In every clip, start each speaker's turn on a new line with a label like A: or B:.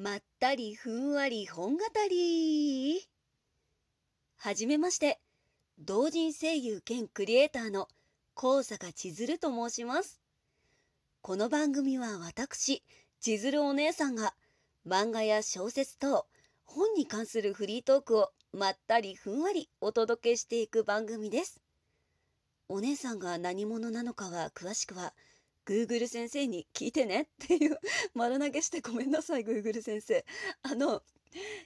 A: まったりふんわり本語り。はじめまして同人声優兼クリエイターの高坂千鶴と申します。この番組は私千鶴お姉さんが漫画や小説等本に関するフリートークをまったりふんわりお届けしていく番組です。お姉さんが何者なのかは詳しくは Google 先生に聞いてねっていう 丸投げしてごめんなさい Google 先生。あの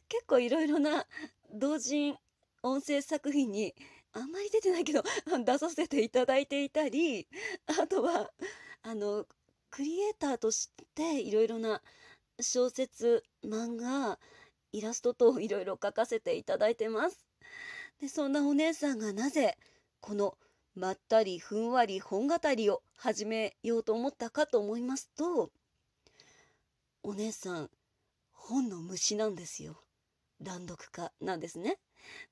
A: 結構いろいろな同人音声作品にあんまり出てないけど 出させていただいていたりあとはあのクリエイターとしていろいろな小説漫画イラスト等いろいろ描かせていただいてます。でそんなお姉さんがなぜこの「まったりふんわり本語りを始めようと思ったかと思いますとお姉さん本の虫なんですよ乱読家なんですね。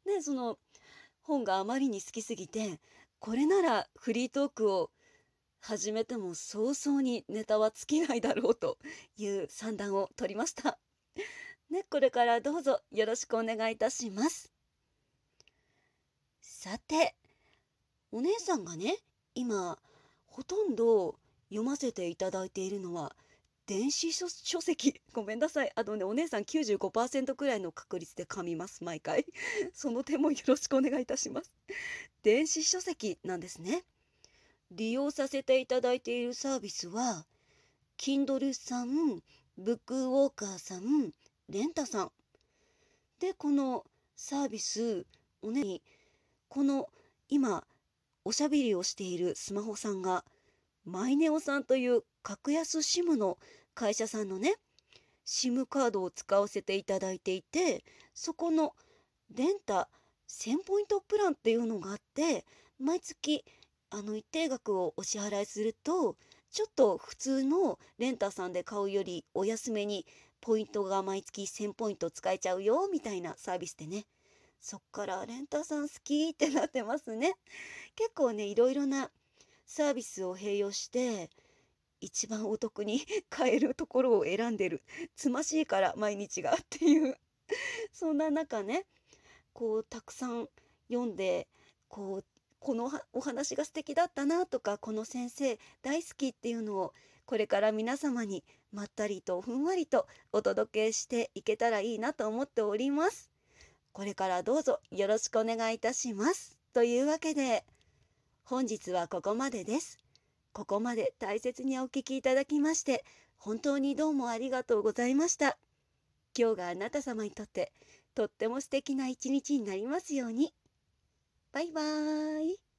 A: でその本があまりに好きすぎてこれならフリートークを始めても早々にネタは尽きないだろうという算段を取りました。ね、これからどうぞよろしくお願いいたします。さて、お姉さんがね今ほとんど読ませていただいているのは電子書籍。ごめんなさい。あのねお姉さん95%くらいの確率で噛みます。毎回。その点もよろしくお願いいたします。電子書籍なんですね。利用させていただいているサービスは Kindle さんブックウォーカーさんレンタさん。でこのサービスおねにこの今おしゃべりをしているスマホさんがマイネオさんという格安 SIM の会社さんのね SIM カードを使わせていただいていてそこのレンタ1000ポイントプランっていうのがあって毎月あの一定額をお支払いするとちょっと普通のレンタさんで買うよりお安めにポイントが毎月1000ポイント使えちゃうよみたいなサービスでね。そっからレンタさん好きってなってますね。結構ね、いろいろなサービスを併用して、一番お得に 買えるところを選んでる。つましいから毎日がっていう。そんな中ね、こうたくさん読んで、こうこのお話が素敵だったなとかこの先生大好きっていうのをこれから皆様にまったりとふんわりとお届けしていけたらいいなと思っております。これからどうぞよろしくお願いいたします。というわけで、本日はここまでです。ここまで大切にお聞きいただきまして、本当にどうもありがとうございました。今日があなた様にとってとっても素敵な一日になりますように。バイバーイ。